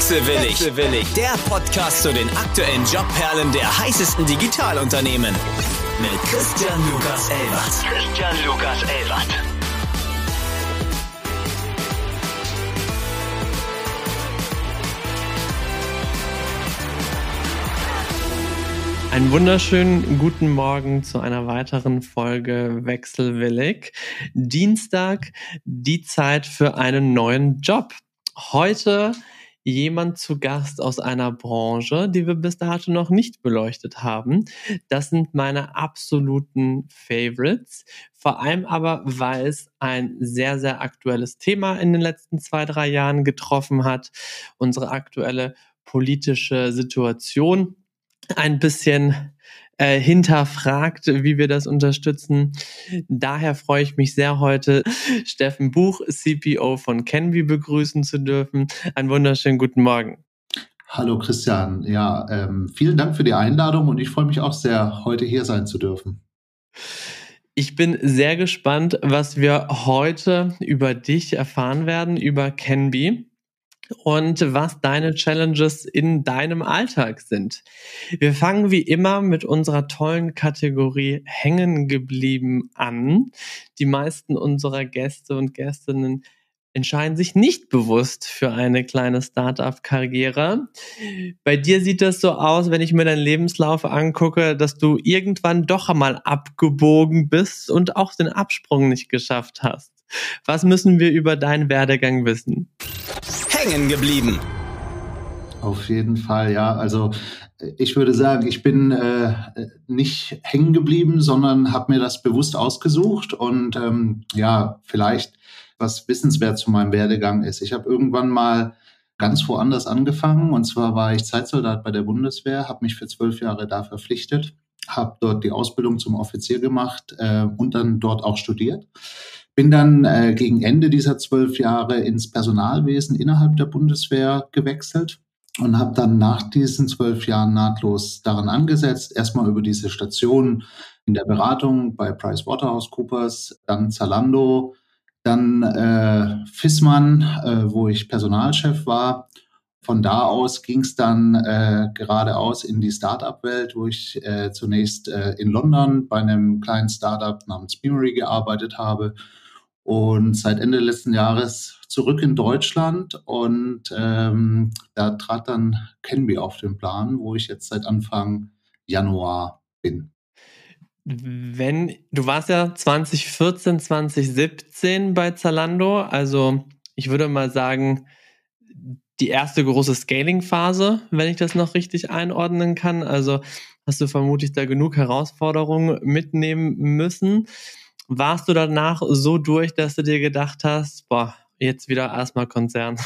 Wechselwillig. Wechselwillig. Der Podcast zu den aktuellen Jobperlen der heißesten Digitalunternehmen. Mit Christian Lukas Elbert. Christian Lukas Elbert. Einen wunderschönen guten Morgen zu einer weiteren Folge Wechselwillig. Dienstag, die Zeit für einen neuen Job. Heute jemand zu Gast aus einer Branche, die wir bis dato noch nicht beleuchtet haben. Das sind meine absoluten Favorites. Vor allem aber, weil es ein sehr, sehr aktuelles Thema in den letzten zwei, drei Jahren getroffen hat. Unsere aktuelle politische Situation ein bisschen äh, hinterfragt, wie wir das unterstützen. Daher freue ich mich sehr heute, Steffen Buch, CPO von Canby, begrüßen zu dürfen. Einen wunderschönen guten Morgen. Hallo Christian, ja, ähm, vielen Dank für die Einladung und ich freue mich auch sehr, heute hier sein zu dürfen. Ich bin sehr gespannt, was wir heute über dich erfahren werden, über Canby und was deine Challenges in deinem Alltag sind. Wir fangen wie immer mit unserer tollen Kategorie hängen geblieben an. Die meisten unserer Gäste und Gästinnen entscheiden sich nicht bewusst für eine kleine Startup-Karriere. Bei dir sieht das so aus, wenn ich mir deinen Lebenslauf angucke, dass du irgendwann doch einmal abgebogen bist und auch den Absprung nicht geschafft hast. Was müssen wir über deinen Werdegang wissen? Hängen geblieben? Auf jeden Fall, ja. Also ich würde sagen, ich bin äh, nicht hängen geblieben, sondern habe mir das bewusst ausgesucht und ähm, ja, vielleicht was wissenswert zu meinem Werdegang ist. Ich habe irgendwann mal ganz woanders angefangen und zwar war ich Zeitsoldat bei der Bundeswehr, habe mich für zwölf Jahre da verpflichtet, habe dort die Ausbildung zum Offizier gemacht äh, und dann dort auch studiert bin dann äh, gegen Ende dieser zwölf Jahre ins Personalwesen innerhalb der Bundeswehr gewechselt und habe dann nach diesen zwölf Jahren nahtlos daran angesetzt, erstmal über diese Station in der Beratung bei PricewaterhouseCoopers, dann Zalando, dann äh, Fissmann, äh, wo ich Personalchef war. Von da aus ging es dann äh, geradeaus in die Startup-Welt, wo ich äh, zunächst äh, in London bei einem kleinen Startup namens Beamery gearbeitet habe und seit Ende letzten Jahres zurück in Deutschland und ähm, da trat dann Canby auf den Plan, wo ich jetzt seit Anfang Januar bin. Wenn du warst ja 2014, 2017 bei Zalando, also ich würde mal sagen, die erste große Scaling-Phase, wenn ich das noch richtig einordnen kann. Also hast du vermutlich da genug Herausforderungen mitnehmen müssen warst du danach so durch, dass du dir gedacht hast, boah, jetzt wieder erstmal Konzern?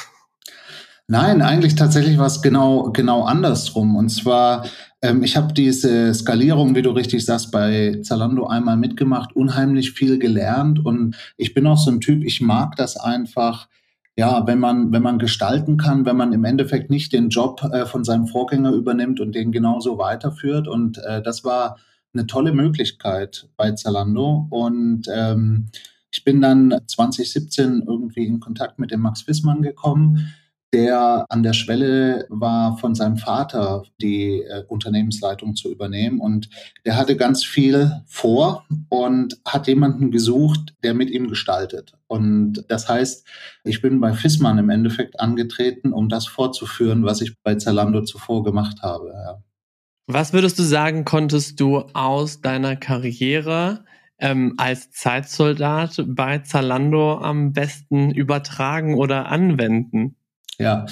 Nein, eigentlich tatsächlich war es genau, genau andersrum. Und zwar, ähm, ich habe diese Skalierung, wie du richtig sagst, bei Zalando einmal mitgemacht, unheimlich viel gelernt. Und ich bin auch so ein Typ, ich mag das einfach, ja, wenn man, wenn man gestalten kann, wenn man im Endeffekt nicht den Job äh, von seinem Vorgänger übernimmt und den genauso weiterführt. Und äh, das war eine tolle Möglichkeit bei Zalando. Und ähm, ich bin dann 2017 irgendwie in Kontakt mit dem Max Wissmann gekommen, der an der Schwelle war, von seinem Vater die äh, Unternehmensleitung zu übernehmen. Und der hatte ganz viel vor und hat jemanden gesucht, der mit ihm gestaltet. Und das heißt, ich bin bei Fissmann im Endeffekt angetreten, um das fortzuführen, was ich bei Zalando zuvor gemacht habe. Ja. Was würdest du sagen, konntest du aus deiner Karriere ähm, als Zeitsoldat bei Zalando am besten übertragen oder anwenden? Ja,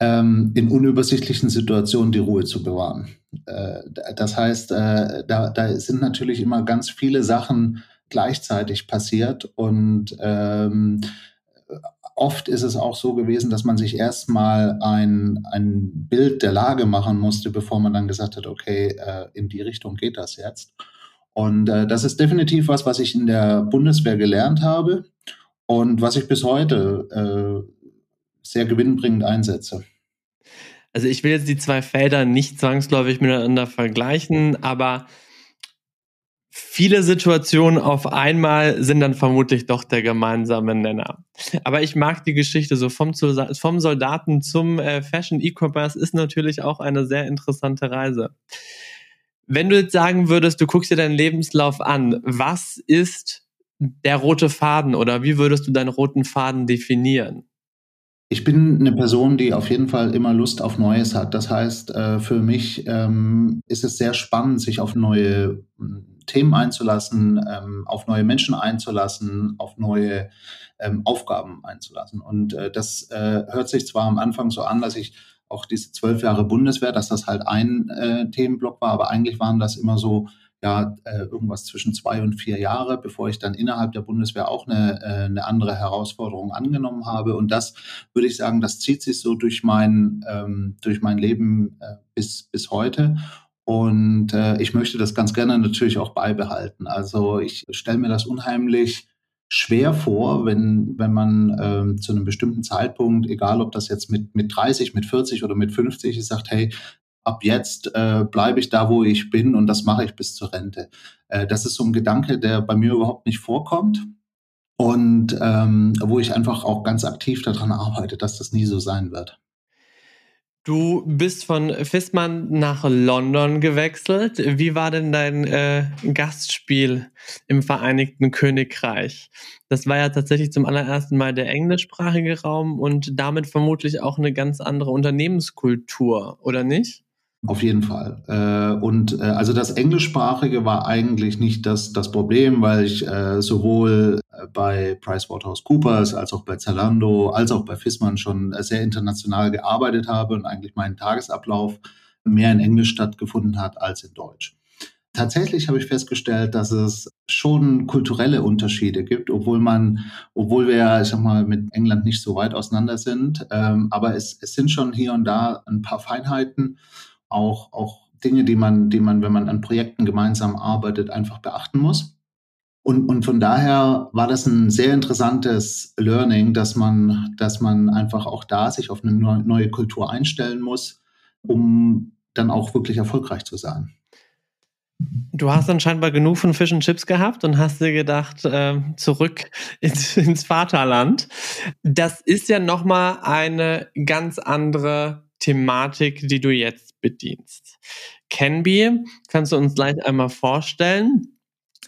ähm, in unübersichtlichen Situationen die Ruhe zu bewahren. Äh, das heißt, äh, da, da sind natürlich immer ganz viele Sachen gleichzeitig passiert und ähm, oft ist es auch so gewesen, dass man sich erstmal ein, ein Bild der Lage machen musste, bevor man dann gesagt hat, okay, äh, in die Richtung geht das jetzt. Und äh, das ist definitiv was, was ich in der Bundeswehr gelernt habe und was ich bis heute äh, sehr gewinnbringend einsetze. Also ich will jetzt die zwei Felder nicht zwangsläufig miteinander vergleichen, aber viele Situationen auf einmal sind dann vermutlich doch der gemeinsame Nenner. Aber ich mag die Geschichte so vom, vom Soldaten zum äh, Fashion E-Commerce ist natürlich auch eine sehr interessante Reise. Wenn du jetzt sagen würdest, du guckst dir deinen Lebenslauf an, was ist der rote Faden oder wie würdest du deinen roten Faden definieren? Ich bin eine Person, die auf jeden Fall immer Lust auf Neues hat. Das heißt, äh, für mich ähm, ist es sehr spannend, sich auf neue Themen einzulassen, ähm, auf neue Menschen einzulassen, auf neue ähm, Aufgaben einzulassen. Und äh, das äh, hört sich zwar am Anfang so an, dass ich auch diese zwölf Jahre Bundeswehr, dass das halt ein Themenblock war, aber eigentlich waren das immer so ja, äh, irgendwas zwischen zwei und vier Jahre, bevor ich dann innerhalb der Bundeswehr auch eine, äh, eine andere Herausforderung angenommen habe. Und das würde ich sagen, das zieht sich so durch mein, ähm, durch mein Leben äh, bis, bis heute. Und äh, ich möchte das ganz gerne natürlich auch beibehalten. Also ich stelle mir das unheimlich schwer vor, wenn, wenn man ähm, zu einem bestimmten Zeitpunkt, egal ob das jetzt mit, mit 30, mit 40 oder mit 50 ist, sagt, hey, ab jetzt äh, bleibe ich da, wo ich bin und das mache ich bis zur Rente. Äh, das ist so ein Gedanke, der bei mir überhaupt nicht vorkommt und ähm, wo ich einfach auch ganz aktiv daran arbeite, dass das nie so sein wird. Du bist von Fissmann nach London gewechselt. Wie war denn dein äh, Gastspiel im Vereinigten Königreich? Das war ja tatsächlich zum allerersten Mal der englischsprachige Raum und damit vermutlich auch eine ganz andere Unternehmenskultur, oder nicht? Auf jeden Fall. Äh, und äh, also das Englischsprachige war eigentlich nicht das, das Problem, weil ich äh, sowohl bei PricewaterhouseCoopers als auch bei Zalando als auch bei Fissmann schon sehr international gearbeitet habe und eigentlich mein Tagesablauf mehr in Englisch stattgefunden hat als in Deutsch. Tatsächlich habe ich festgestellt, dass es schon kulturelle Unterschiede gibt, obwohl man, obwohl wir ja, ich sag mal, mit England nicht so weit auseinander sind. Ähm, aber es, es sind schon hier und da ein paar Feinheiten auch, auch Dinge, die man, die man, wenn man an Projekten gemeinsam arbeitet, einfach beachten muss. Und, und von daher war das ein sehr interessantes Learning, dass man, dass man einfach auch da sich auf eine neue Kultur einstellen muss, um dann auch wirklich erfolgreich zu sein. Du hast dann scheinbar genug von Fish and Chips gehabt und hast dir gedacht, äh, zurück ins, ins Vaterland. Das ist ja nochmal eine ganz andere Thematik, die du jetzt bedienst. Canby, kannst du uns gleich einmal vorstellen?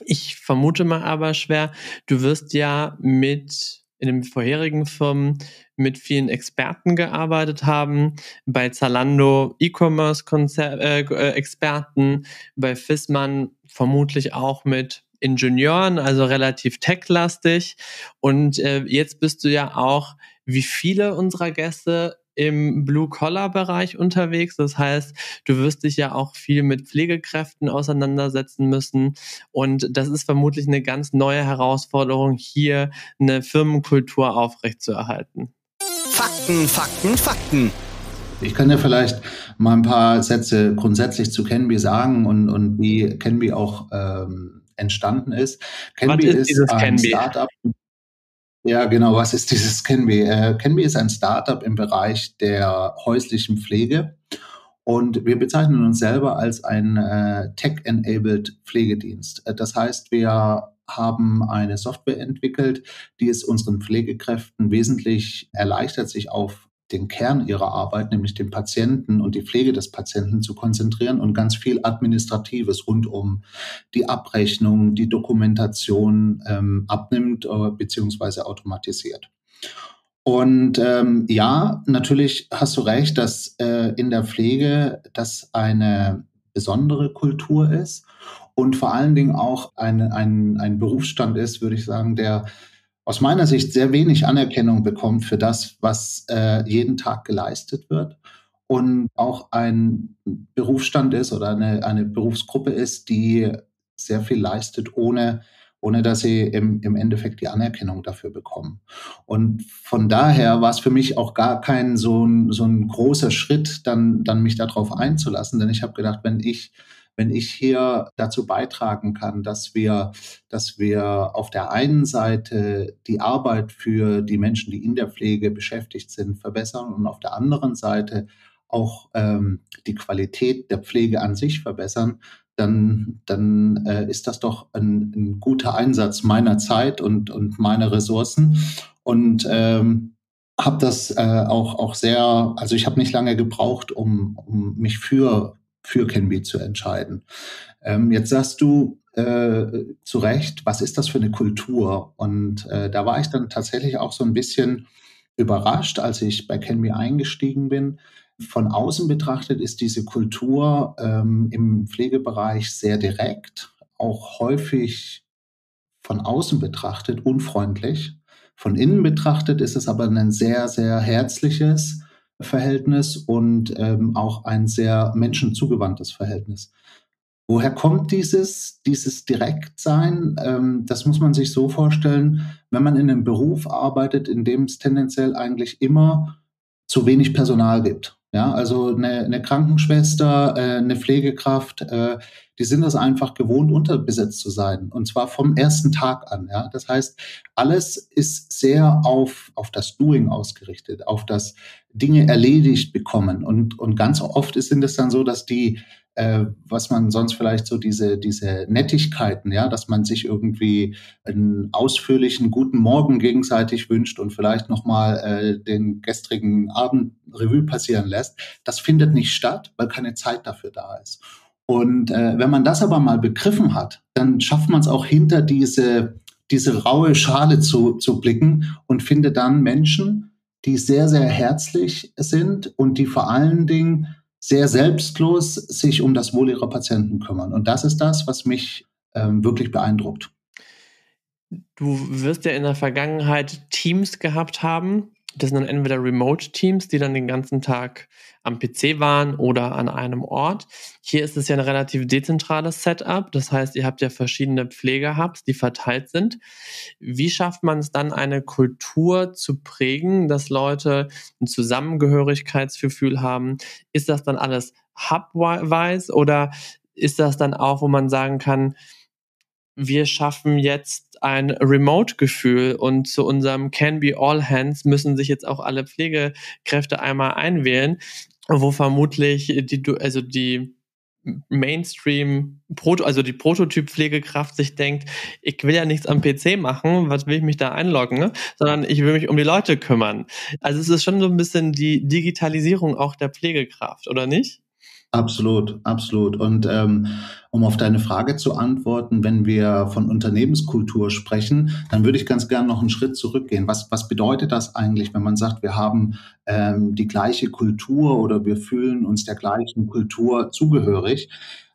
Ich vermute mal aber schwer, du wirst ja mit in den vorherigen Firmen mit vielen Experten gearbeitet haben, bei Zalando E-Commerce-Experten, äh, bei Fissmann vermutlich auch mit Ingenieuren, also relativ techlastig. Und äh, jetzt bist du ja auch, wie viele unserer Gäste, im Blue-Collar-Bereich unterwegs. Das heißt, du wirst dich ja auch viel mit Pflegekräften auseinandersetzen müssen. Und das ist vermutlich eine ganz neue Herausforderung, hier eine Firmenkultur aufrechtzuerhalten. Fakten, Fakten, Fakten. Ich kann ja vielleicht mal ein paar Sätze grundsätzlich zu Canby sagen und, und wie Canby auch ähm, entstanden ist. Canby ist, ist ein? Startup. Ja, genau. Was ist dieses Canby? Äh, Canby ist ein Startup im Bereich der häuslichen Pflege. Und wir bezeichnen uns selber als ein äh, Tech-enabled Pflegedienst. Äh, das heißt, wir haben eine Software entwickelt, die es unseren Pflegekräften wesentlich erleichtert, sich auf den Kern ihrer Arbeit, nämlich den Patienten und die Pflege des Patienten zu konzentrieren und ganz viel Administratives rund um die Abrechnung, die Dokumentation ähm, abnimmt äh, beziehungsweise automatisiert. Und ähm, ja, natürlich hast du recht, dass äh, in der Pflege das eine besondere Kultur ist und vor allen Dingen auch ein, ein, ein Berufsstand ist, würde ich sagen, der aus meiner Sicht sehr wenig Anerkennung bekommt für das, was äh, jeden Tag geleistet wird und auch ein Berufsstand ist oder eine, eine Berufsgruppe ist, die sehr viel leistet, ohne, ohne dass sie im, im Endeffekt die Anerkennung dafür bekommen. Und von daher war es für mich auch gar kein so ein, so ein großer Schritt, dann, dann mich darauf einzulassen, denn ich habe gedacht, wenn ich wenn ich hier dazu beitragen kann, dass wir, dass wir auf der einen Seite die Arbeit für die Menschen, die in der Pflege beschäftigt sind, verbessern und auf der anderen Seite auch ähm, die Qualität der Pflege an sich verbessern, dann, dann äh, ist das doch ein, ein, guter Einsatz meiner Zeit und, und meiner Ressourcen. Und ähm, habe das äh, auch, auch sehr, also ich habe nicht lange gebraucht, um, um mich für, für Canby zu entscheiden. Ähm, jetzt sagst du äh, zu Recht, was ist das für eine Kultur? Und äh, da war ich dann tatsächlich auch so ein bisschen überrascht, als ich bei Canby eingestiegen bin. Von außen betrachtet ist diese Kultur ähm, im Pflegebereich sehr direkt, auch häufig von außen betrachtet unfreundlich. Von innen betrachtet ist es aber ein sehr, sehr herzliches Verhältnis und ähm, auch ein sehr menschenzugewandtes Verhältnis. Woher kommt dieses, dieses Direktsein? Ähm, das muss man sich so vorstellen, wenn man in einem Beruf arbeitet, in dem es tendenziell eigentlich immer zu wenig Personal gibt. Ja, also eine, eine Krankenschwester, äh, eine Pflegekraft, äh, die sind das einfach gewohnt, unterbesetzt zu sein. Und zwar vom ersten Tag an. Ja, das heißt, alles ist sehr auf, auf das Doing ausgerichtet, auf das Dinge erledigt bekommen. Und, und ganz oft sind es dann so, dass die äh, was man sonst vielleicht so diese, diese Nettigkeiten, ja, dass man sich irgendwie einen ausführlichen guten Morgen gegenseitig wünscht und vielleicht nochmal äh, den gestrigen Abend Revue passieren lässt, das findet nicht statt, weil keine Zeit dafür da ist. Und äh, wenn man das aber mal begriffen hat, dann schafft man es auch hinter diese, diese raue Schale zu, zu blicken und findet dann Menschen, die sehr, sehr herzlich sind und die vor allen Dingen sehr selbstlos sich um das Wohl ihrer Patienten kümmern. Und das ist das, was mich ähm, wirklich beeindruckt. Du wirst ja in der Vergangenheit Teams gehabt haben, das sind dann entweder Remote-Teams, die dann den ganzen Tag am PC waren oder an einem Ort. Hier ist es ja ein relativ dezentrales Setup. Das heißt, ihr habt ja verschiedene Pflegehubs, die verteilt sind. Wie schafft man es dann, eine Kultur zu prägen, dass Leute ein Zusammengehörigkeitsgefühl haben? Ist das dann alles hubwise oder ist das dann auch, wo man sagen kann, wir schaffen jetzt ein Remote-Gefühl und zu unserem Can Be All Hands müssen sich jetzt auch alle Pflegekräfte einmal einwählen, wo vermutlich die, also die Mainstream, also die Prototyp-Pflegekraft sich denkt, ich will ja nichts am PC machen, was will ich mich da einloggen, sondern ich will mich um die Leute kümmern. Also es ist schon so ein bisschen die Digitalisierung auch der Pflegekraft, oder nicht? Absolut, absolut. Und ähm, um auf deine Frage zu antworten, wenn wir von Unternehmenskultur sprechen, dann würde ich ganz gerne noch einen Schritt zurückgehen. Was, was bedeutet das eigentlich, wenn man sagt, wir haben ähm, die gleiche Kultur oder wir fühlen uns der gleichen Kultur zugehörig?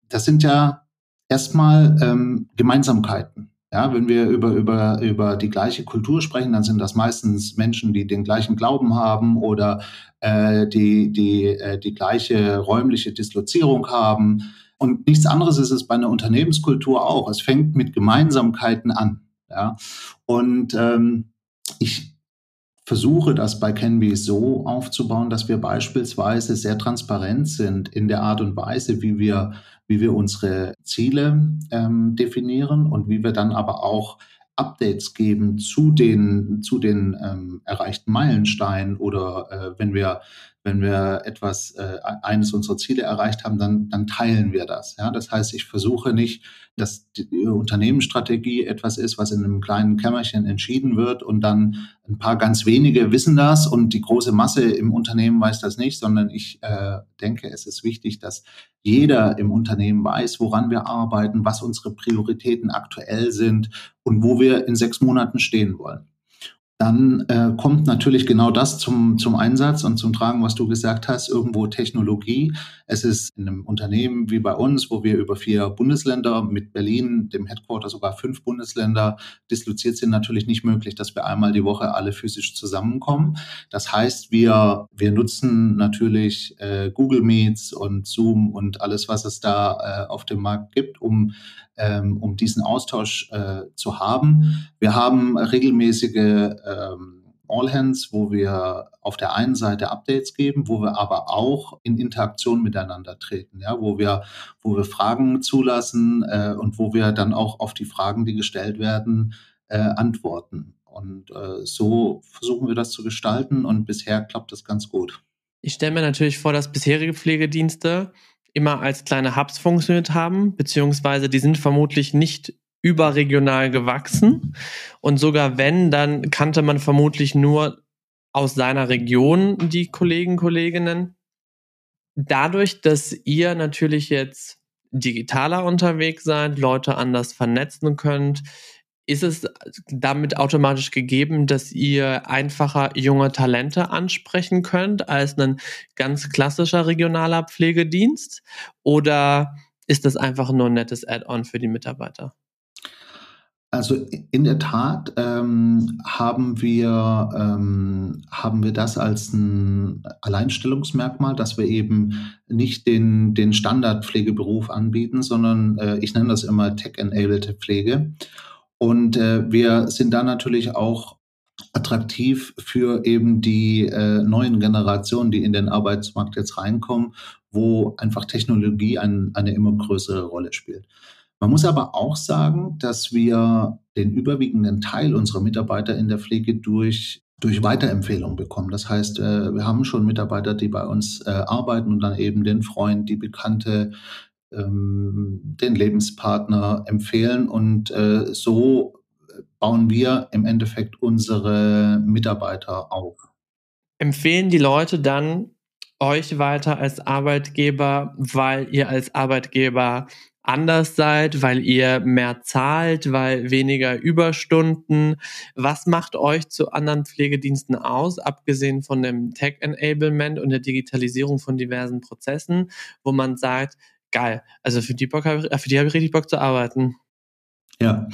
Das sind ja erstmal ähm, Gemeinsamkeiten. Ja, wenn wir über, über, über die gleiche Kultur sprechen, dann sind das meistens Menschen, die den gleichen Glauben haben oder äh, die, die äh, die gleiche räumliche Dislozierung haben. Und nichts anderes ist es bei einer Unternehmenskultur auch. Es fängt mit Gemeinsamkeiten an. Ja? Und ähm, ich versuche das bei Canby so aufzubauen, dass wir beispielsweise sehr transparent sind in der Art und Weise, wie wir wie wir unsere Ziele ähm, definieren und wie wir dann aber auch Updates geben zu den, zu den ähm, erreichten Meilensteinen oder äh, wenn wir wenn wir etwas, äh, eines unserer Ziele erreicht haben, dann, dann teilen wir das. Ja? Das heißt, ich versuche nicht, dass die Unternehmensstrategie etwas ist, was in einem kleinen Kämmerchen entschieden wird und dann ein paar ganz wenige wissen das und die große Masse im Unternehmen weiß das nicht, sondern ich äh, denke, es ist wichtig, dass jeder im Unternehmen weiß, woran wir arbeiten, was unsere Prioritäten aktuell sind und wo wir in sechs Monaten stehen wollen dann äh, kommt natürlich genau das zum, zum Einsatz und zum Tragen, was du gesagt hast, irgendwo Technologie. Es ist in einem Unternehmen wie bei uns, wo wir über vier Bundesländer mit Berlin, dem Headquarter sogar fünf Bundesländer disloziert sind, natürlich nicht möglich, dass wir einmal die Woche alle physisch zusammenkommen. Das heißt, wir, wir nutzen natürlich äh, Google Meets und Zoom und alles, was es da äh, auf dem Markt gibt, um ähm, um diesen Austausch äh, zu haben. Wir haben regelmäßige ähm, All Hands, wo wir auf der einen Seite Updates geben, wo wir aber auch in Interaktion miteinander treten, ja, wo wir, wo wir Fragen zulassen äh, und wo wir dann auch auf die Fragen, die gestellt werden, äh, antworten. Und äh, so versuchen wir das zu gestalten und bisher klappt das ganz gut. Ich stelle mir natürlich vor, dass bisherige Pflegedienste immer als kleine Hubs funktioniert haben, beziehungsweise die sind vermutlich nicht überregional gewachsen. Und sogar wenn, dann kannte man vermutlich nur aus seiner Region die Kollegen, Kolleginnen. Dadurch, dass ihr natürlich jetzt digitaler unterwegs seid, Leute anders vernetzen könnt, ist es damit automatisch gegeben, dass ihr einfacher junge Talente ansprechen könnt als ein ganz klassischer regionaler Pflegedienst? Oder ist das einfach nur ein nettes Add-on für die Mitarbeiter? Also in der Tat ähm, haben wir ähm, haben wir das als ein Alleinstellungsmerkmal, dass wir eben nicht den den Standardpflegeberuf anbieten, sondern äh, ich nenne das immer Tech-enabled Pflege. Und äh, wir sind da natürlich auch attraktiv für eben die äh, neuen Generationen, die in den Arbeitsmarkt jetzt reinkommen, wo einfach Technologie ein, eine immer größere Rolle spielt. Man muss aber auch sagen, dass wir den überwiegenden Teil unserer Mitarbeiter in der Pflege durch durch Weiterempfehlungen bekommen. Das heißt, äh, wir haben schon Mitarbeiter, die bei uns äh, arbeiten und dann eben den Freund, die Bekannte, den Lebenspartner empfehlen. Und äh, so bauen wir im Endeffekt unsere Mitarbeiter auf. Empfehlen die Leute dann euch weiter als Arbeitgeber, weil ihr als Arbeitgeber anders seid, weil ihr mehr zahlt, weil weniger Überstunden. Was macht euch zu anderen Pflegediensten aus, abgesehen von dem Tech-Enablement und der Digitalisierung von diversen Prozessen, wo man sagt, geil, also für die, Bock ich, für die habe ich richtig Bock zu arbeiten. Ja,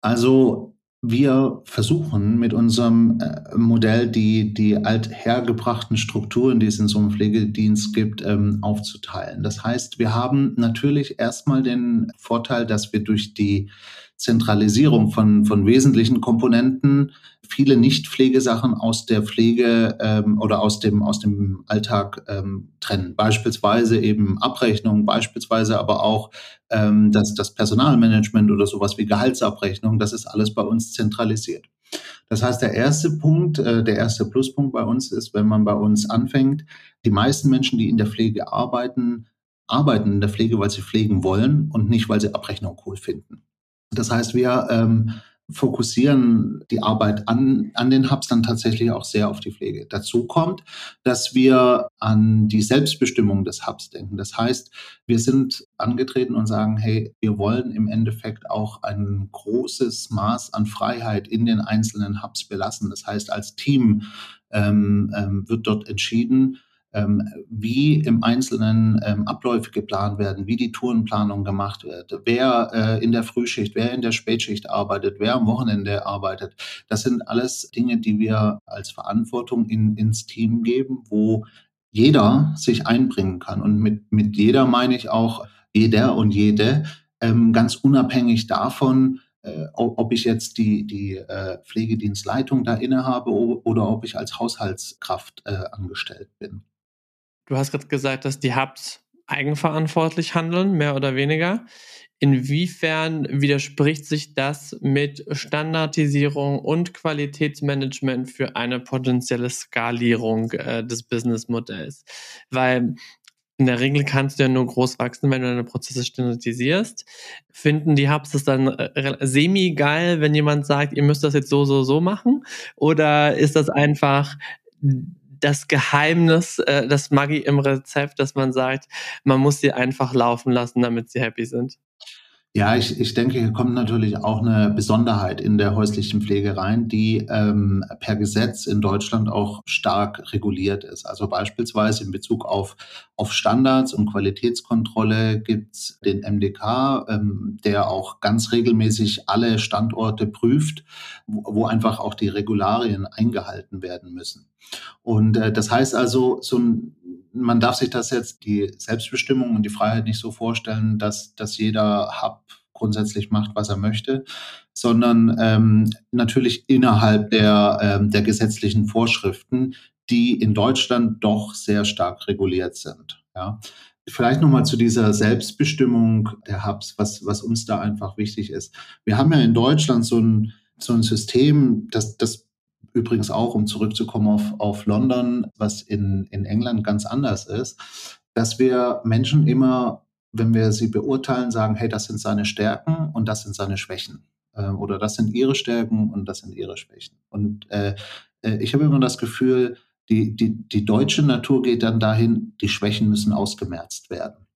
also wir versuchen mit unserem äh, Modell die, die althergebrachten Strukturen, die es in so einem Pflegedienst gibt, ähm, aufzuteilen. Das heißt, wir haben natürlich erstmal den Vorteil, dass wir durch die Zentralisierung von, von wesentlichen Komponenten viele Nicht-Pflegesachen aus der Pflege ähm, oder aus dem, aus dem Alltag ähm, trennen. Beispielsweise eben Abrechnung, beispielsweise aber auch ähm, das, das Personalmanagement oder sowas wie Gehaltsabrechnung. Das ist alles bei uns zentralisiert. Das heißt, der erste Punkt, äh, der erste Pluspunkt bei uns ist, wenn man bei uns anfängt, die meisten Menschen, die in der Pflege arbeiten, arbeiten in der Pflege, weil sie pflegen wollen und nicht, weil sie Abrechnung cool finden. Das heißt, wir ähm, fokussieren die Arbeit an, an den Hubs dann tatsächlich auch sehr auf die Pflege. Dazu kommt, dass wir an die Selbstbestimmung des Hubs denken. Das heißt, wir sind angetreten und sagen, hey, wir wollen im Endeffekt auch ein großes Maß an Freiheit in den einzelnen Hubs belassen. Das heißt, als Team ähm, ähm, wird dort entschieden, wie im Einzelnen ähm, Abläufe geplant werden, wie die Tourenplanung gemacht wird, wer äh, in der Frühschicht, wer in der Spätschicht arbeitet, wer am Wochenende arbeitet. Das sind alles Dinge, die wir als Verantwortung in, ins Team geben, wo jeder sich einbringen kann. Und mit, mit jeder meine ich auch jeder und jede, ähm, ganz unabhängig davon, äh, ob ich jetzt die, die äh, Pflegedienstleitung da innehabe oder ob ich als Haushaltskraft angestellt bin. Du hast gerade gesagt, dass die Hubs eigenverantwortlich handeln, mehr oder weniger. Inwiefern widerspricht sich das mit Standardisierung und Qualitätsmanagement für eine potenzielle Skalierung äh, des Businessmodells? Weil in der Regel kannst du ja nur groß wachsen, wenn du deine Prozesse standardisierst. Finden die Hubs das dann äh, semi-geil, wenn jemand sagt, ihr müsst das jetzt so, so, so machen? Oder ist das einfach das Geheimnis, äh, das Maggi im Rezept, dass man sagt, man muss sie einfach laufen lassen, damit sie happy sind? Ja, ich, ich denke, hier kommt natürlich auch eine Besonderheit in der häuslichen Pflege rein, die ähm, per Gesetz in Deutschland auch stark reguliert ist. Also beispielsweise in Bezug auf, auf Standards und Qualitätskontrolle gibt's den MDK, ähm, der auch ganz regelmäßig alle Standorte prüft, wo, wo einfach auch die Regularien eingehalten werden müssen. Und äh, das heißt also, so ein man darf sich das jetzt, die Selbstbestimmung und die Freiheit nicht so vorstellen, dass, dass jeder Hub grundsätzlich macht, was er möchte, sondern ähm, natürlich innerhalb der, ähm, der gesetzlichen Vorschriften, die in Deutschland doch sehr stark reguliert sind. Ja. Vielleicht nochmal zu dieser Selbstbestimmung der Hubs, was, was uns da einfach wichtig ist. Wir haben ja in Deutschland so ein, so ein System, das, das Übrigens auch, um zurückzukommen auf, auf London, was in, in England ganz anders ist. dass wir Menschen immer, wenn wir sie beurteilen, sagen, hey, das sind seine Stärken und das sind seine Schwächen. Äh, oder das sind ihre Stärken und das sind ihre Schwächen. Und äh, äh, ich habe immer das Gefühl, die, die, die deutsche Natur geht dann dahin, die Schwächen müssen ausgemerzt werden.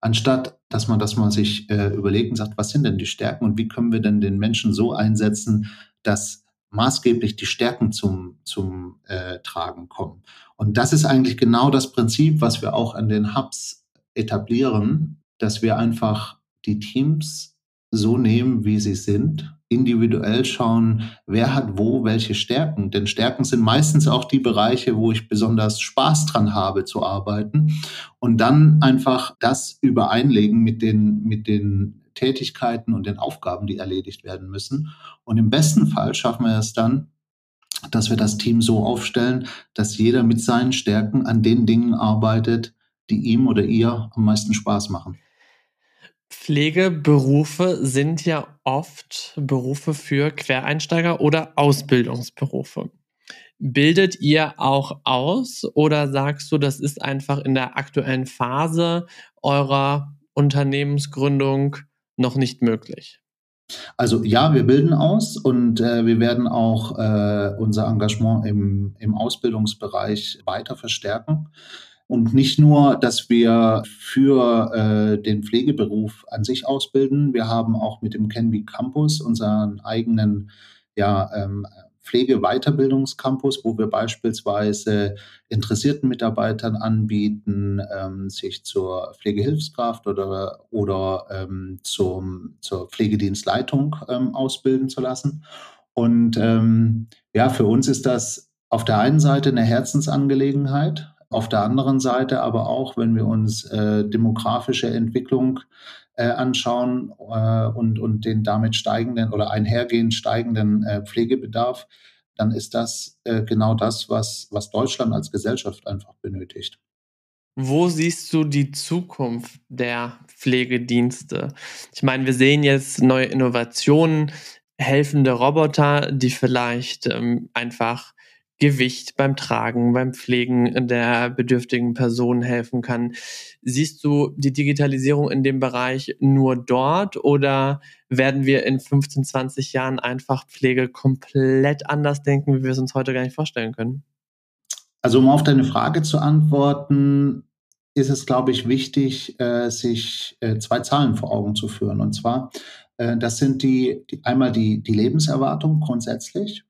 Anstatt, dass man das mal sich äh, überlegt und sagt, was sind denn die Stärken und wie können wir denn den Menschen so einsetzen, dass maßgeblich die Stärken zum, zum äh, Tragen kommen. Und das ist eigentlich genau das Prinzip, was wir auch an den Hubs etablieren, dass wir einfach die Teams so nehmen, wie sie sind, individuell schauen, wer hat wo welche Stärken. Denn Stärken sind meistens auch die Bereiche, wo ich besonders Spaß dran habe zu arbeiten. Und dann einfach das übereinlegen mit den, mit den Tätigkeiten und den Aufgaben, die erledigt werden müssen. Und im besten Fall schaffen wir es dann, dass wir das Team so aufstellen, dass jeder mit seinen Stärken an den Dingen arbeitet, die ihm oder ihr am meisten Spaß machen. Pflegeberufe sind ja oft Berufe für Quereinsteiger oder Ausbildungsberufe. Bildet ihr auch aus oder sagst du, das ist einfach in der aktuellen Phase eurer Unternehmensgründung noch nicht möglich? Also ja, wir bilden aus und äh, wir werden auch äh, unser Engagement im, im Ausbildungsbereich weiter verstärken. Und nicht nur, dass wir für äh, den Pflegeberuf an sich ausbilden, wir haben auch mit dem Canby Campus unseren eigenen ja, ähm, Pflege-Weiterbildungscampus, wo wir beispielsweise interessierten Mitarbeitern anbieten, ähm, sich zur Pflegehilfskraft oder, oder ähm, zum, zur Pflegedienstleitung ähm, ausbilden zu lassen. Und ähm, ja, für uns ist das auf der einen Seite eine Herzensangelegenheit, auf der anderen Seite aber auch, wenn wir uns äh, demografische Entwicklung äh, anschauen äh, und, und den damit steigenden oder einhergehend steigenden äh, Pflegebedarf, dann ist das äh, genau das, was, was Deutschland als Gesellschaft einfach benötigt. Wo siehst du die Zukunft der Pflegedienste? Ich meine, wir sehen jetzt neue Innovationen, helfende Roboter, die vielleicht ähm, einfach Gewicht beim Tragen, beim Pflegen der bedürftigen Person helfen kann. Siehst du die Digitalisierung in dem Bereich nur dort oder werden wir in 15, 20 Jahren einfach Pflege komplett anders denken, wie wir es uns heute gar nicht vorstellen können? Also um auf deine Frage zu antworten, ist es, glaube ich, wichtig, äh, sich äh, zwei Zahlen vor Augen zu führen. Und zwar, das sind die, die einmal die, die Lebenserwartung grundsätzlich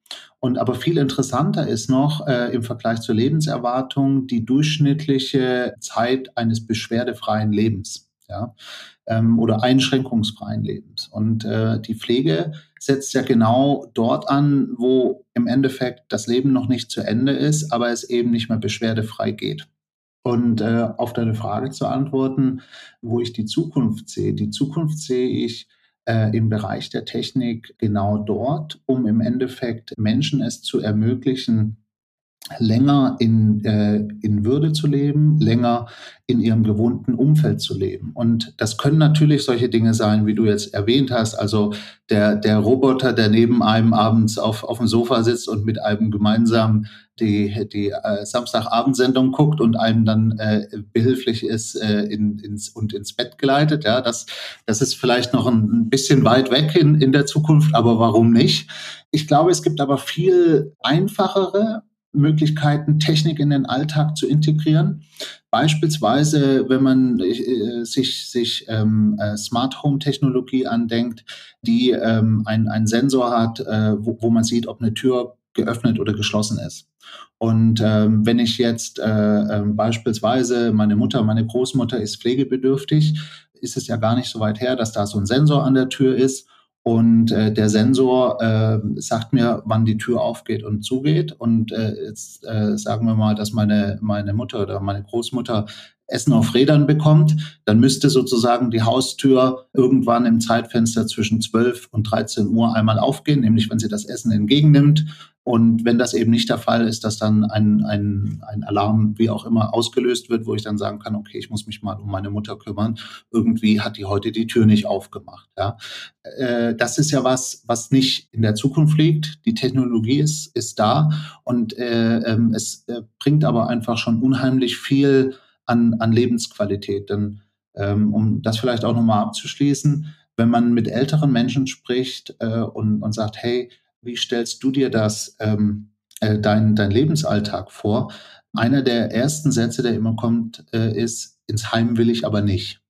und aber viel interessanter ist noch äh, im Vergleich zur Lebenserwartung die durchschnittliche Zeit eines beschwerdefreien Lebens. Ja, ähm, oder einschränkungsfreien Lebens. Und äh, die Pflege setzt ja genau dort an, wo im Endeffekt das Leben noch nicht zu Ende ist, aber es eben nicht mehr beschwerdefrei geht. Und äh, auf deine Frage zu antworten, wo ich die Zukunft sehe. Die Zukunft sehe ich äh, im Bereich der Technik genau dort, um im Endeffekt Menschen es zu ermöglichen, länger in, äh, in Würde zu leben, länger in ihrem gewohnten Umfeld zu leben. Und das können natürlich solche Dinge sein, wie du jetzt erwähnt hast, also der, der Roboter, der neben einem abends auf, auf dem Sofa sitzt und mit einem gemeinsam die, die äh, Samstagabendsendung guckt und einem dann äh, behilflich ist äh, in, ins, und ins Bett geleitet. Ja, das, das ist vielleicht noch ein, bisschen weit weg in, in der Zukunft, aber warum nicht? Ich glaube, es gibt aber viel einfachere Möglichkeiten, Technik in den Alltag zu integrieren. Beispielsweise, wenn man äh, sich, sich ähm, äh, Smart Home Technologie andenkt, die ähm, einen Sensor hat, äh, wo, wo man sieht, ob eine Tür geöffnet oder geschlossen ist. Und ähm, wenn ich jetzt äh, äh, beispielsweise meine Mutter, meine Großmutter ist pflegebedürftig, ist es ja gar nicht so weit her, dass da so ein Sensor an der Tür ist und äh, der Sensor äh, sagt mir, wann die Tür aufgeht und zugeht. Und äh, jetzt äh, sagen wir mal, dass meine, meine Mutter oder meine Großmutter Essen auf Rädern bekommt, dann müsste sozusagen die Haustür irgendwann im Zeitfenster zwischen 12 und 13 Uhr einmal aufgehen, nämlich wenn sie das Essen entgegennimmt und wenn das eben nicht der Fall ist, dass dann ein, ein, ein Alarm, wie auch immer, ausgelöst wird, wo ich dann sagen kann, okay, ich muss mich mal um meine Mutter kümmern. Irgendwie hat die heute die Tür nicht aufgemacht. Ja. Äh, das ist ja was, was nicht in der Zukunft liegt. Die Technologie ist, ist da und äh, ähm, es äh, bringt aber einfach schon unheimlich viel an, an Lebensqualität. Denn ähm, um das vielleicht auch nochmal abzuschließen, wenn man mit älteren Menschen spricht äh, und, und sagt, hey, wie stellst du dir das, ähm, äh, dein, dein Lebensalltag vor? Einer der ersten Sätze, der immer kommt, äh, ist, ins Heim will ich aber nicht.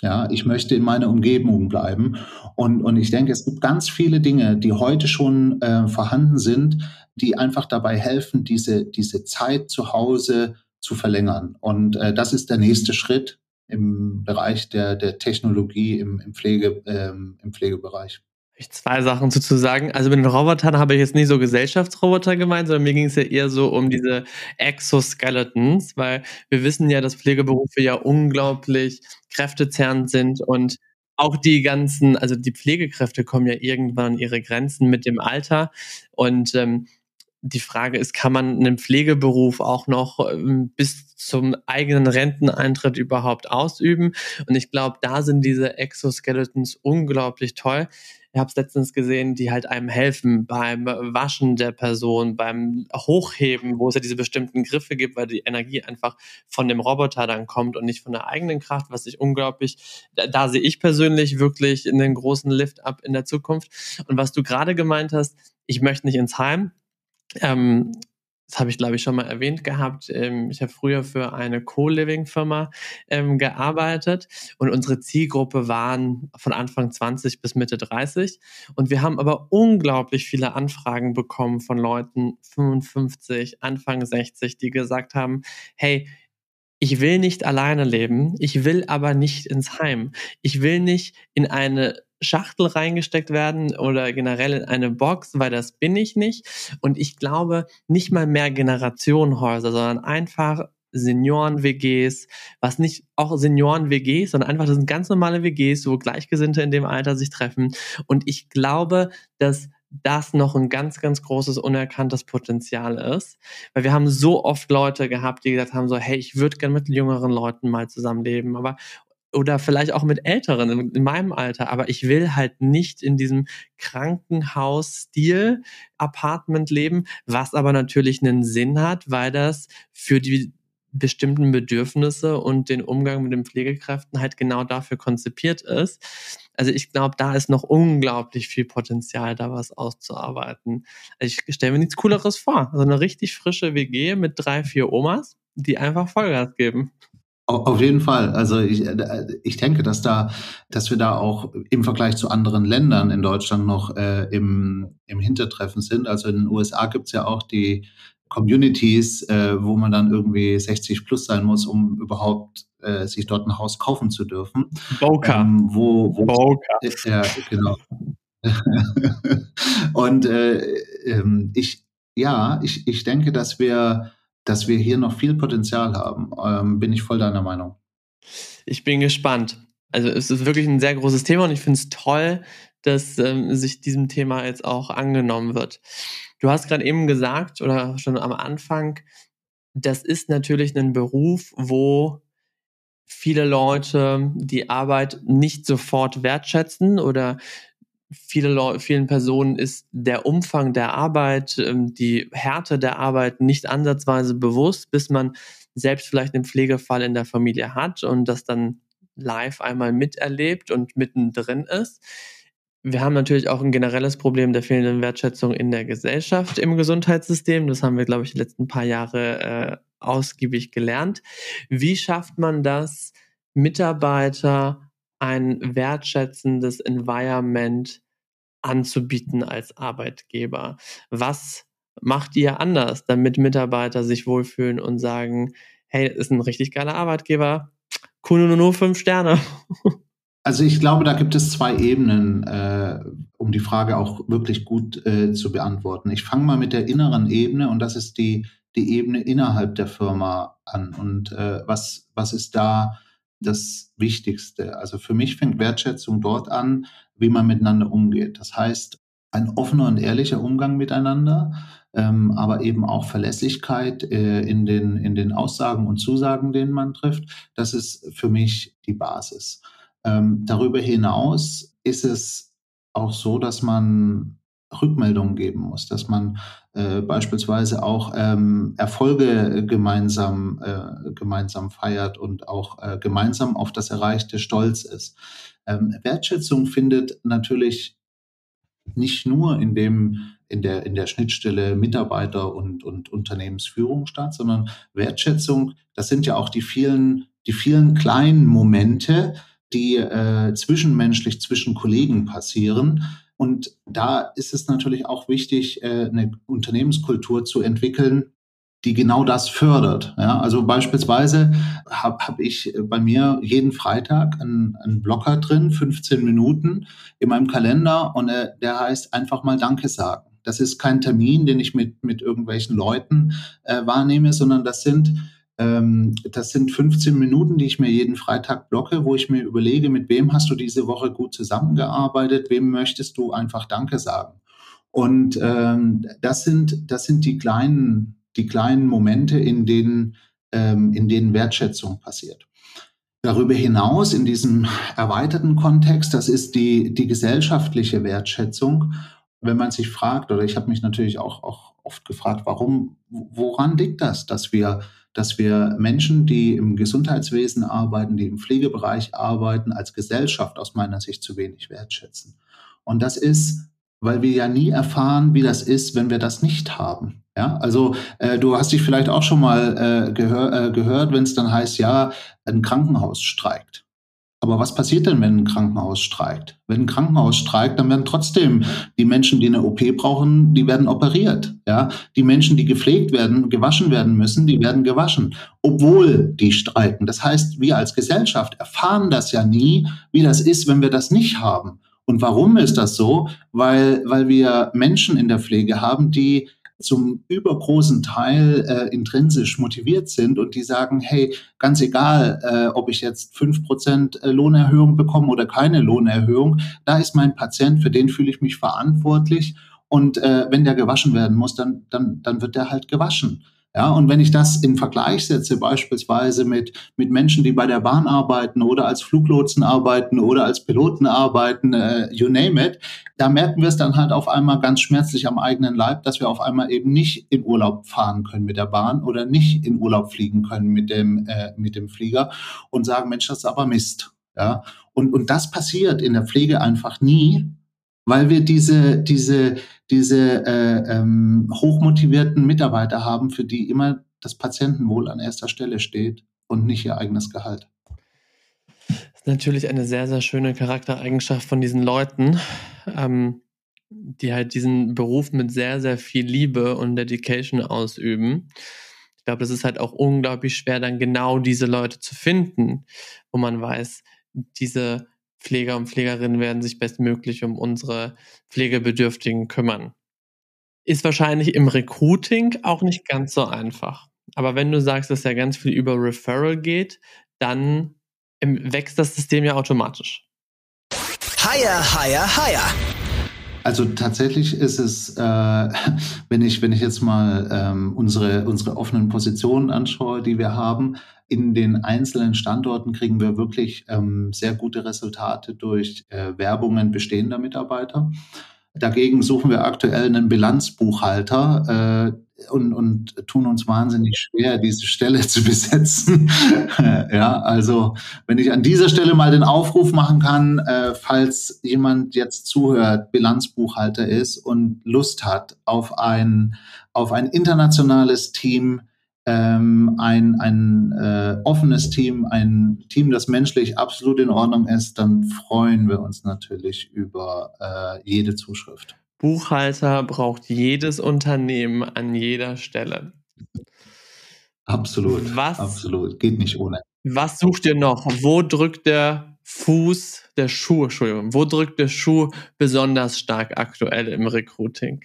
Ja, ich möchte in meiner Umgebung bleiben. Und, und ich denke, es gibt ganz viele Dinge, die heute schon äh, vorhanden sind, die einfach dabei helfen, diese, diese Zeit zu Hause zu verlängern. Und äh, das ist der nächste Schritt im Bereich der, der Technologie im, im, Pflege, ähm, im Pflegebereich. Ich zwei Sachen zu sagen. Also mit den Robotern habe ich jetzt nicht so Gesellschaftsroboter gemeint, sondern mir ging es ja eher so um diese Exoskeletons, weil wir wissen ja, dass Pflegeberufe ja unglaublich kräftezerrend sind und auch die ganzen, also die Pflegekräfte kommen ja irgendwann an ihre Grenzen mit dem Alter und ähm, die Frage ist, kann man einen Pflegeberuf auch noch ähm, bis zum eigenen Renteneintritt überhaupt ausüben? Und ich glaube, da sind diese Exoskeletons unglaublich toll. Ich habe es letztens gesehen, die halt einem helfen beim Waschen der Person, beim Hochheben, wo es ja diese bestimmten Griffe gibt, weil die Energie einfach von dem Roboter dann kommt und nicht von der eigenen Kraft, was ich unglaublich, da, da sehe ich persönlich wirklich in den großen Lift ab in der Zukunft. Und was du gerade gemeint hast, ich möchte nicht ins Heim, ähm, das habe ich, glaube ich, schon mal erwähnt gehabt. Ähm, ich habe früher für eine Co-Living-Firma ähm, gearbeitet und unsere Zielgruppe waren von Anfang 20 bis Mitte 30. Und wir haben aber unglaublich viele Anfragen bekommen von Leuten 55, Anfang 60, die gesagt haben, hey, ich will nicht alleine leben, ich will aber nicht ins Heim. Ich will nicht in eine Schachtel reingesteckt werden oder generell in eine Box, weil das bin ich nicht. Und ich glaube nicht mal mehr Generationenhäuser, sondern einfach Senioren-WGs, was nicht auch Senioren-WGs, sondern einfach das sind ganz normale WGs, wo Gleichgesinnte in dem Alter sich treffen. Und ich glaube, dass das noch ein ganz, ganz großes unerkanntes Potenzial ist. Weil wir haben so oft Leute gehabt, die gesagt haben, so, hey, ich würde gerne mit jüngeren Leuten mal zusammenleben, aber oder vielleicht auch mit Älteren in, in meinem Alter, aber ich will halt nicht in diesem Krankenhaus-Stil Apartment leben, was aber natürlich einen Sinn hat, weil das für die bestimmten Bedürfnisse und den Umgang mit den Pflegekräften halt genau dafür konzipiert ist. Also ich glaube, da ist noch unglaublich viel Potenzial, da was auszuarbeiten. Also ich stelle mir nichts Cooleres vor. Also eine richtig frische WG mit drei, vier Omas, die einfach Vollgas geben. Auf jeden Fall. Also ich, äh, ich denke, dass da, dass wir da auch im Vergleich zu anderen Ländern in Deutschland noch äh, im, im Hintertreffen sind. Also in den USA gibt's ja auch die Communities, äh, wo man dann irgendwie 60 plus sein muss, um überhaupt äh, sich dort ein Haus kaufen zu dürfen. Boca. Ähm, wo, wo, Boca. Ja, genau. Und äh, ähm, ich, ja, ich, ich denke, dass wir dass wir hier noch viel Potenzial haben. Ähm, bin ich voll deiner Meinung. Ich bin gespannt. Also es ist wirklich ein sehr großes Thema und ich finde es toll, dass ähm, sich diesem Thema jetzt auch angenommen wird. Du hast gerade eben gesagt oder schon am Anfang, das ist natürlich ein Beruf, wo viele Leute die Arbeit nicht sofort wertschätzen oder viele vielen Personen ist der Umfang der Arbeit, ähm, die Härte der Arbeit nicht ansatzweise bewusst, bis man selbst vielleicht einen Pflegefall in der Familie hat und das dann live einmal miterlebt und mittendrin ist. Wir haben natürlich auch ein generelles Problem der fehlenden Wertschätzung in der Gesellschaft im Gesundheitssystem. Das haben wir, glaube ich, die letzten paar Jahre äh, ausgiebig gelernt. Wie schafft man das, Mitarbeiter ein wertschätzendes Environment anzubieten als Arbeitgeber? Was macht ihr anders, damit Mitarbeiter sich wohlfühlen und sagen, hey, ist ein richtig geiler Arbeitgeber, Kuno nur fünf Sterne. Also ich glaube, da gibt es zwei Ebenen, äh, um die Frage auch wirklich gut äh, zu beantworten. Ich fange mal mit der inneren Ebene und das ist die, die Ebene innerhalb der Firma an. Und äh, was, was ist da das Wichtigste. Also für mich fängt Wertschätzung dort an, wie man miteinander umgeht. Das heißt, ein offener und ehrlicher Umgang miteinander, ähm, aber eben auch Verlässlichkeit äh, in, den, in den Aussagen und Zusagen, denen man trifft. Das ist für mich die Basis. Ähm, darüber hinaus ist es auch so, dass man Rückmeldungen geben muss, dass man äh, beispielsweise auch ähm, Erfolge gemeinsam, äh, gemeinsam feiert und auch äh, gemeinsam auf das Erreichte stolz ist. Ähm, Wertschätzung findet natürlich nicht nur in dem in der, in der Schnittstelle Mitarbeiter und, und Unternehmensführung statt, sondern Wertschätzung, das sind ja auch die vielen, die vielen kleinen Momente, die äh, zwischenmenschlich zwischen Kollegen passieren. Und da ist es natürlich auch wichtig, äh, eine Unternehmenskultur zu entwickeln, die genau das fördert. Ja, also beispielsweise habe hab ich bei mir jeden Freitag einen, einen Blocker drin, 15 Minuten in meinem Kalender und äh, der heißt einfach mal Danke sagen. Das ist kein Termin, den ich mit, mit irgendwelchen Leuten äh, wahrnehme, sondern das sind, das sind 15 Minuten, die ich mir jeden Freitag blocke, wo ich mir überlege, mit wem hast du diese Woche gut zusammengearbeitet, wem möchtest du einfach Danke sagen. Und ähm, das sind, das sind die kleinen, die kleinen Momente, in denen, ähm, in denen Wertschätzung passiert. Darüber hinaus in diesem erweiterten Kontext, das ist die, die gesellschaftliche Wertschätzung wenn man sich fragt, oder ich habe mich natürlich auch, auch oft gefragt, warum, woran liegt das, dass wir, dass wir Menschen, die im Gesundheitswesen arbeiten, die im Pflegebereich arbeiten, als Gesellschaft aus meiner Sicht zu wenig wertschätzen? Und das ist, weil wir ja nie erfahren, wie das ist, wenn wir das nicht haben. Ja, also äh, du hast dich vielleicht auch schon mal äh, gehör, äh, gehört, wenn es dann heißt, ja, ein Krankenhaus streikt. Aber was passiert denn, wenn ein Krankenhaus streikt? Wenn ein Krankenhaus streikt, dann werden trotzdem die Menschen, die eine OP brauchen, die werden operiert. Ja, die Menschen, die gepflegt werden, gewaschen werden müssen, die werden gewaschen, obwohl die streiken. Das heißt, wir als Gesellschaft erfahren das ja nie, wie das ist, wenn wir das nicht haben. Und warum ist das so? Weil, weil wir Menschen in der Pflege haben, die zum übergroßen Teil äh, intrinsisch motiviert sind und die sagen, hey, ganz egal, äh, ob ich jetzt fünf Prozent äh, Lohnerhöhung bekomme oder keine Lohnerhöhung, da ist mein Patient, für den fühle ich mich verantwortlich. Und äh, wenn der gewaschen werden muss, dann, dann, dann wird der halt gewaschen. Ja, und wenn ich das in Vergleich setze, beispielsweise mit, mit Menschen, die bei der Bahn arbeiten oder als Fluglotsen arbeiten oder als Piloten arbeiten, äh, you name it, da merken wir es dann halt auf einmal ganz schmerzlich am eigenen Leib, dass wir auf einmal eben nicht in Urlaub fahren können mit der Bahn oder nicht in Urlaub fliegen können mit dem, äh, mit dem Flieger und sagen, Mensch, das ist aber Mist. Ja, und, und das passiert in der Pflege einfach nie, weil wir diese, diese, diese äh, ähm, hochmotivierten Mitarbeiter haben, für die immer das Patientenwohl an erster Stelle steht und nicht ihr eigenes Gehalt. Das ist natürlich eine sehr, sehr schöne Charaktereigenschaft von diesen Leuten, ähm, die halt diesen Beruf mit sehr, sehr viel Liebe und Dedication ausüben. Ich glaube, es ist halt auch unglaublich schwer, dann genau diese Leute zu finden, wo man weiß, diese Pfleger und Pflegerinnen werden sich bestmöglich um unsere Pflegebedürftigen kümmern. Ist wahrscheinlich im Recruiting auch nicht ganz so einfach. Aber wenn du sagst, dass ja ganz viel über Referral geht, dann wächst das System ja automatisch. Higher, higher, higher. Also tatsächlich ist es, äh, wenn ich wenn ich jetzt mal ähm, unsere unsere offenen Positionen anschaue, die wir haben, in den einzelnen Standorten kriegen wir wirklich ähm, sehr gute Resultate durch äh, Werbungen bestehender Mitarbeiter. Dagegen suchen wir aktuell einen Bilanzbuchhalter äh, und, und tun uns wahnsinnig schwer, diese Stelle zu besetzen. ja, also wenn ich an dieser Stelle mal den Aufruf machen kann, äh, falls jemand jetzt zuhört, Bilanzbuchhalter ist und Lust hat auf ein, auf ein internationales Team, ähm, ein, ein äh, offenes Team, ein Team, das menschlich absolut in Ordnung ist, dann freuen wir uns natürlich über äh, jede Zuschrift. Buchhalter braucht jedes Unternehmen an jeder Stelle. Absolut. Was, absolut. Geht nicht ohne. Was sucht ihr noch? Wo drückt der Fuß, der Schuh, Entschuldigung, wo drückt der Schuh besonders stark aktuell im Recruiting?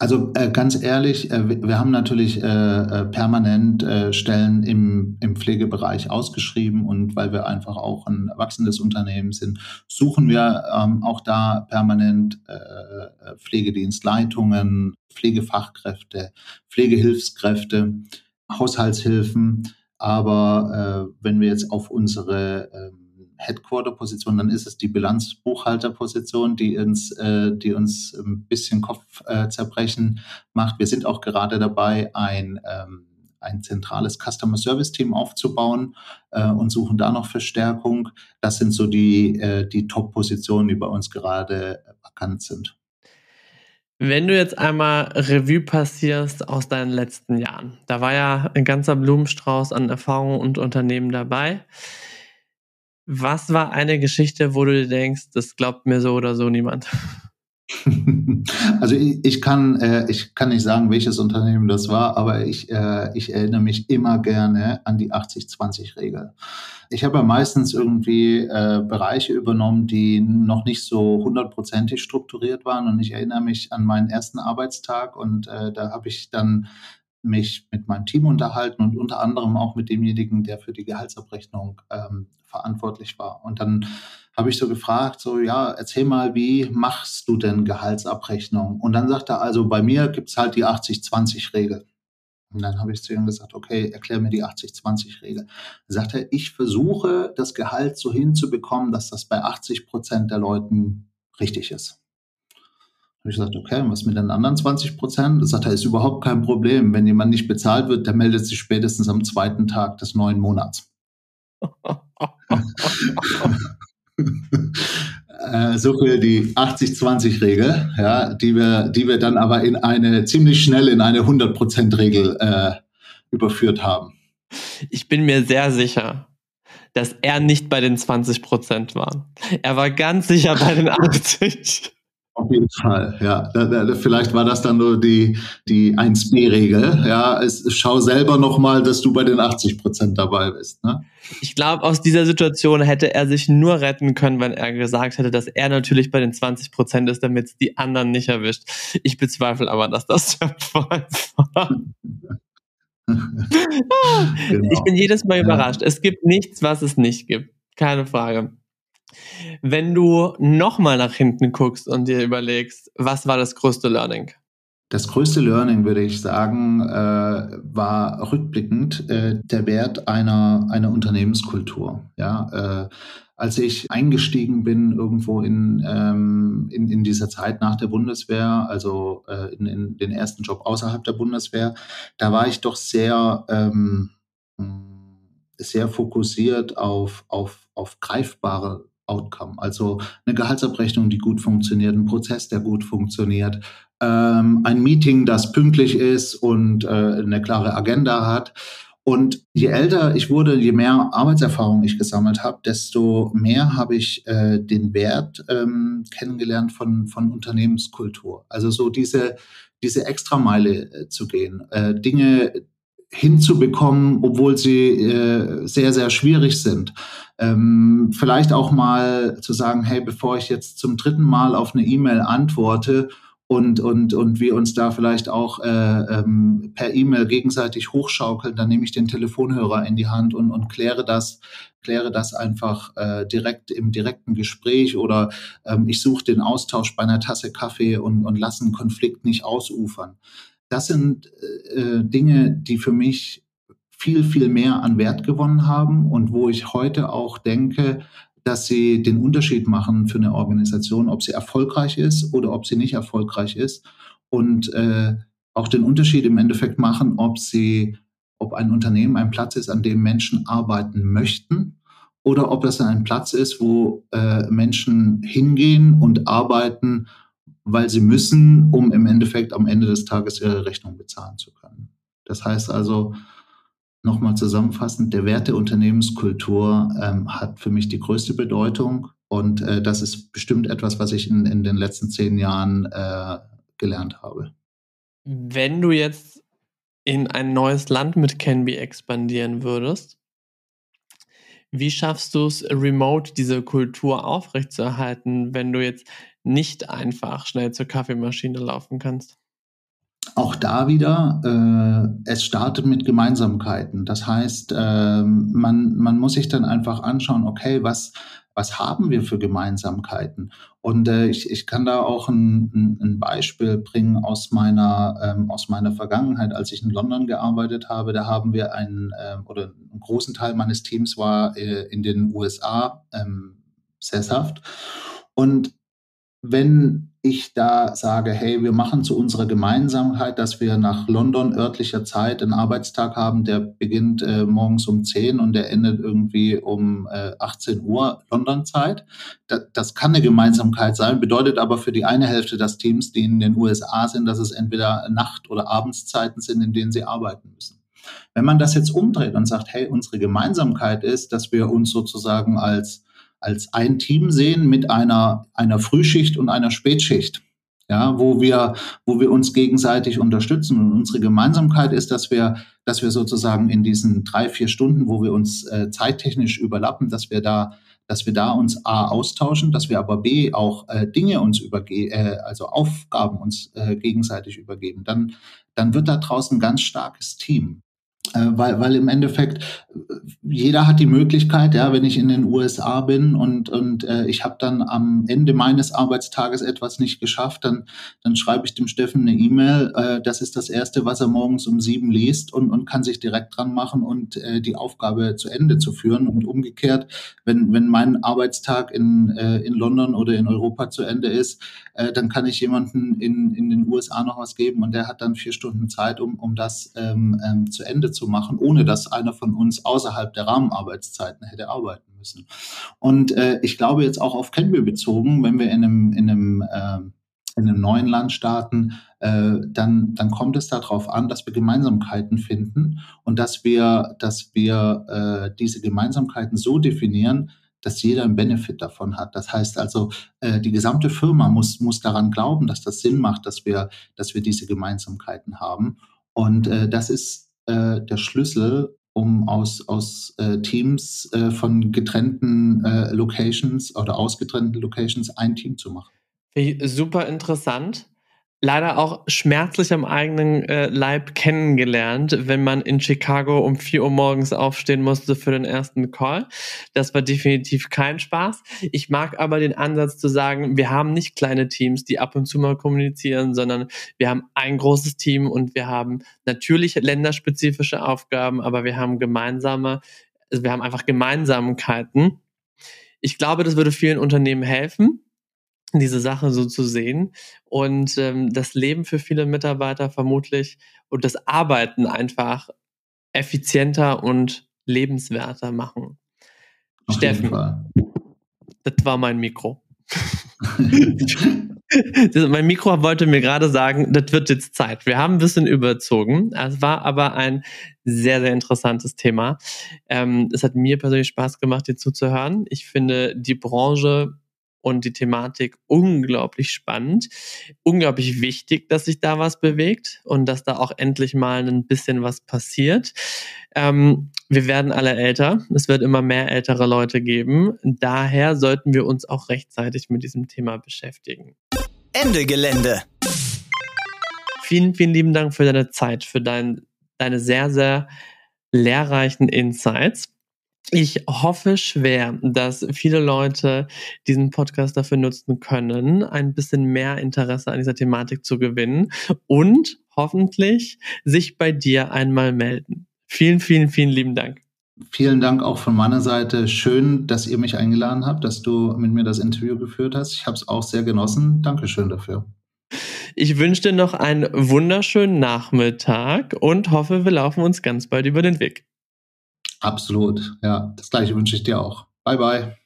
Also äh, ganz ehrlich, äh, wir haben natürlich äh, äh, permanent äh, Stellen im, im Pflegebereich ausgeschrieben und weil wir einfach auch ein wachsendes Unternehmen sind, suchen wir ähm, auch da permanent äh, Pflegedienstleitungen, Pflegefachkräfte, Pflegehilfskräfte, Haushaltshilfen. Aber wenn wir jetzt auf unsere ähm, Headquarter-Position, dann ist es die Bilanzbuchhalter-Position, die uns, äh, die uns ein bisschen Kopfzerbrechen äh, macht. Wir sind auch gerade dabei, ein ähm, ein zentrales Customer Service Team aufzubauen äh, und suchen da noch Verstärkung. Das sind so die, äh, die Top-Positionen, die bei uns gerade vakant sind. Wenn du jetzt einmal Revue passierst aus deinen letzten Jahren, da war ja ein ganzer Blumenstrauß an Erfahrungen und Unternehmen dabei. Was war eine Geschichte, wo du denkst, das glaubt mir so oder so niemand? Also ich, ich kann äh, ich kann nicht sagen, welches Unternehmen das war, aber ich äh, ich erinnere mich immer gerne an die 80-20-Regel. Ich habe ja meistens irgendwie äh, Bereiche übernommen, die noch nicht so hundertprozentig strukturiert waren und ich erinnere mich an meinen ersten Arbeitstag und äh, da habe ich dann mich mit meinem Team unterhalten und unter anderem auch mit demjenigen, der für die Gehaltsabrechnung ähm, verantwortlich war. Und dann habe ich so gefragt, so ja, erzähl mal, wie machst du denn Gehaltsabrechnung? Und dann sagt er, also bei mir gibt's halt die 80-20-Regel. Und dann habe ich zu ihm gesagt, okay, erklär mir die 80-20-Regel. Sagt er, ich versuche, das Gehalt so hinzubekommen, dass das bei 80 Prozent der Leuten richtig ist. Habe ich gesagt, okay, was mit den anderen 20 Prozent? Sagt er, ist überhaupt kein Problem. Wenn jemand nicht bezahlt wird, der meldet sich spätestens am zweiten Tag des neuen Monats. Äh, so viel die 80-20-Regel, ja, die wir, die wir dann aber in eine ziemlich schnell in eine 100%-Regel äh, überführt haben. Ich bin mir sehr sicher, dass er nicht bei den 20% war. Er war ganz sicher bei den 80. Auf jeden Fall, ja. Da, da, vielleicht war das dann nur die, die 1b-Regel. Ja, es, schau selber nochmal, dass du bei den 80 Prozent dabei bist. Ne? Ich glaube, aus dieser Situation hätte er sich nur retten können, wenn er gesagt hätte, dass er natürlich bei den 20 Prozent ist, damit es die anderen nicht erwischt. Ich bezweifle aber, dass das der Fall war. genau. Ich bin jedes Mal überrascht. Es gibt nichts, was es nicht gibt. Keine Frage. Wenn du nochmal nach hinten guckst und dir überlegst, was war das größte Learning? Das größte Learning, würde ich sagen, äh, war rückblickend äh, der Wert einer, einer Unternehmenskultur. Ja, äh, als ich eingestiegen bin irgendwo in, ähm, in, in dieser Zeit nach der Bundeswehr, also äh, in, in den ersten Job außerhalb der Bundeswehr, da war ich doch sehr, ähm, sehr fokussiert auf, auf, auf greifbare Outcome. Also eine Gehaltsabrechnung, die gut funktioniert, ein Prozess, der gut funktioniert, ähm, ein Meeting, das pünktlich ist und äh, eine klare Agenda hat. Und je älter ich wurde, je mehr Arbeitserfahrung ich gesammelt habe, desto mehr habe ich äh, den Wert ähm, kennengelernt von, von Unternehmenskultur. Also so diese, diese Extrameile äh, zu gehen, äh, Dinge hinzubekommen, obwohl sie äh, sehr, sehr schwierig sind. Ähm, vielleicht auch mal zu sagen, hey, bevor ich jetzt zum dritten Mal auf eine E-Mail antworte und, und, und wir uns da vielleicht auch äh, ähm, per E-Mail gegenseitig hochschaukeln, dann nehme ich den Telefonhörer in die Hand und, und kläre das, kläre das einfach äh, direkt im direkten Gespräch oder ähm, ich suche den Austausch bei einer Tasse Kaffee und, und lasse einen Konflikt nicht ausufern. Das sind äh, Dinge, die für mich viel, viel mehr an Wert gewonnen haben und wo ich heute auch denke, dass sie den Unterschied machen für eine Organisation, ob sie erfolgreich ist oder ob sie nicht erfolgreich ist und äh, auch den Unterschied im Endeffekt machen, ob sie, ob ein Unternehmen ein Platz ist, an dem Menschen arbeiten möchten oder ob es ein Platz ist, wo äh, Menschen hingehen und arbeiten, weil sie müssen, um im Endeffekt am Ende des Tages ihre Rechnung bezahlen zu können. Das heißt also, nochmal zusammenfassend, der Wert der Unternehmenskultur ähm, hat für mich die größte Bedeutung und äh, das ist bestimmt etwas, was ich in, in den letzten zehn Jahren äh, gelernt habe. Wenn du jetzt in ein neues Land mit Canby expandieren würdest, wie schaffst du es, remote diese Kultur aufrechtzuerhalten, wenn du jetzt nicht einfach schnell zur Kaffeemaschine laufen kannst? Auch da wieder, äh, es startet mit Gemeinsamkeiten. Das heißt, äh, man, man muss sich dann einfach anschauen, okay, was, was haben wir für Gemeinsamkeiten? Und äh, ich, ich kann da auch ein, ein Beispiel bringen aus meiner, ähm, aus meiner Vergangenheit. Als ich in London gearbeitet habe, da haben wir einen, äh, oder einen großen Teil meines Teams war äh, in den USA ähm, sesshaft. Und wenn ich da sage, hey, wir machen zu unserer Gemeinsamkeit, dass wir nach London örtlicher Zeit einen Arbeitstag haben, der beginnt äh, morgens um 10 und der endet irgendwie um äh, 18 Uhr London-Zeit. Da, das kann eine Gemeinsamkeit sein, bedeutet aber für die eine Hälfte des Teams, die in den USA sind, dass es entweder Nacht- oder Abendszeiten sind, in denen sie arbeiten müssen. Wenn man das jetzt umdreht und sagt, hey, unsere Gemeinsamkeit ist, dass wir uns sozusagen als als ein Team sehen mit einer, einer Frühschicht und einer Spätschicht. Ja, wo wir, wo wir uns gegenseitig unterstützen. Und unsere Gemeinsamkeit ist, dass wir, dass wir sozusagen in diesen drei, vier Stunden, wo wir uns äh, zeittechnisch überlappen, dass wir da, dass wir da uns A austauschen, dass wir aber B auch äh, Dinge uns übergeben, äh, also Aufgaben uns äh, gegenseitig übergeben. Dann, dann wird da draußen ein ganz starkes Team. Äh, weil, weil im Endeffekt äh, jeder hat die Möglichkeit, ja, wenn ich in den USA bin und, und äh, ich habe dann am Ende meines Arbeitstages etwas nicht geschafft, dann, dann schreibe ich dem Steffen eine E-Mail. Äh, das ist das Erste, was er morgens um sieben liest und, und kann sich direkt dran machen und äh, die Aufgabe zu Ende zu führen. Und umgekehrt, wenn, wenn mein Arbeitstag in, äh, in London oder in Europa zu Ende ist, äh, dann kann ich jemanden in, in den USA noch was geben und der hat dann vier Stunden Zeit, um, um das ähm, ähm, zu Ende zu machen, ohne dass einer von uns außerhalb der Rahmenarbeitszeiten hätte arbeiten müssen. Und äh, ich glaube jetzt auch auf Kenby bezogen, wenn wir in einem, in einem äh, in einem neuen Land starten, äh, dann, dann kommt es darauf an, dass wir Gemeinsamkeiten finden und dass wir, dass wir äh, diese Gemeinsamkeiten so definieren, dass jeder einen Benefit davon hat. Das heißt also, äh, die gesamte Firma muss, muss daran glauben, dass das Sinn macht, dass wir, dass wir diese Gemeinsamkeiten haben. Und äh, das ist äh, der Schlüssel, um aus, aus äh, Teams äh, von getrennten äh, Locations oder ausgetrennten Locations ein Team zu machen. Super interessant leider auch schmerzlich am eigenen äh, Leib kennengelernt, wenn man in Chicago um 4 Uhr morgens aufstehen musste für den ersten Call. Das war definitiv kein Spaß. Ich mag aber den Ansatz zu sagen, wir haben nicht kleine Teams, die ab und zu mal kommunizieren, sondern wir haben ein großes Team und wir haben natürlich länderspezifische Aufgaben, aber wir haben gemeinsame, also wir haben einfach Gemeinsamkeiten. Ich glaube, das würde vielen Unternehmen helfen diese Sache so zu sehen und ähm, das Leben für viele Mitarbeiter vermutlich und das Arbeiten einfach effizienter und lebenswerter machen. Auf Steffen, das war mein Mikro. das, mein Mikro wollte mir gerade sagen, das wird jetzt Zeit. Wir haben ein bisschen überzogen. Es war aber ein sehr, sehr interessantes Thema. Ähm, es hat mir persönlich Spaß gemacht, dir zuzuhören. Ich finde die Branche und die Thematik unglaublich spannend, unglaublich wichtig, dass sich da was bewegt und dass da auch endlich mal ein bisschen was passiert. Ähm, wir werden alle älter, es wird immer mehr ältere Leute geben. Daher sollten wir uns auch rechtzeitig mit diesem Thema beschäftigen. Ende Gelände. Vielen, vielen lieben Dank für deine Zeit, für dein, deine sehr, sehr lehrreichen Insights. Ich hoffe schwer, dass viele Leute diesen Podcast dafür nutzen können, ein bisschen mehr Interesse an dieser Thematik zu gewinnen und hoffentlich sich bei dir einmal melden. Vielen, vielen, vielen lieben Dank. Vielen Dank auch von meiner Seite. Schön, dass ihr mich eingeladen habt, dass du mit mir das Interview geführt hast. Ich habe es auch sehr genossen. Dankeschön dafür. Ich wünsche dir noch einen wunderschönen Nachmittag und hoffe, wir laufen uns ganz bald über den Weg. Absolut. Ja, das gleiche wünsche ich dir auch. Bye, bye.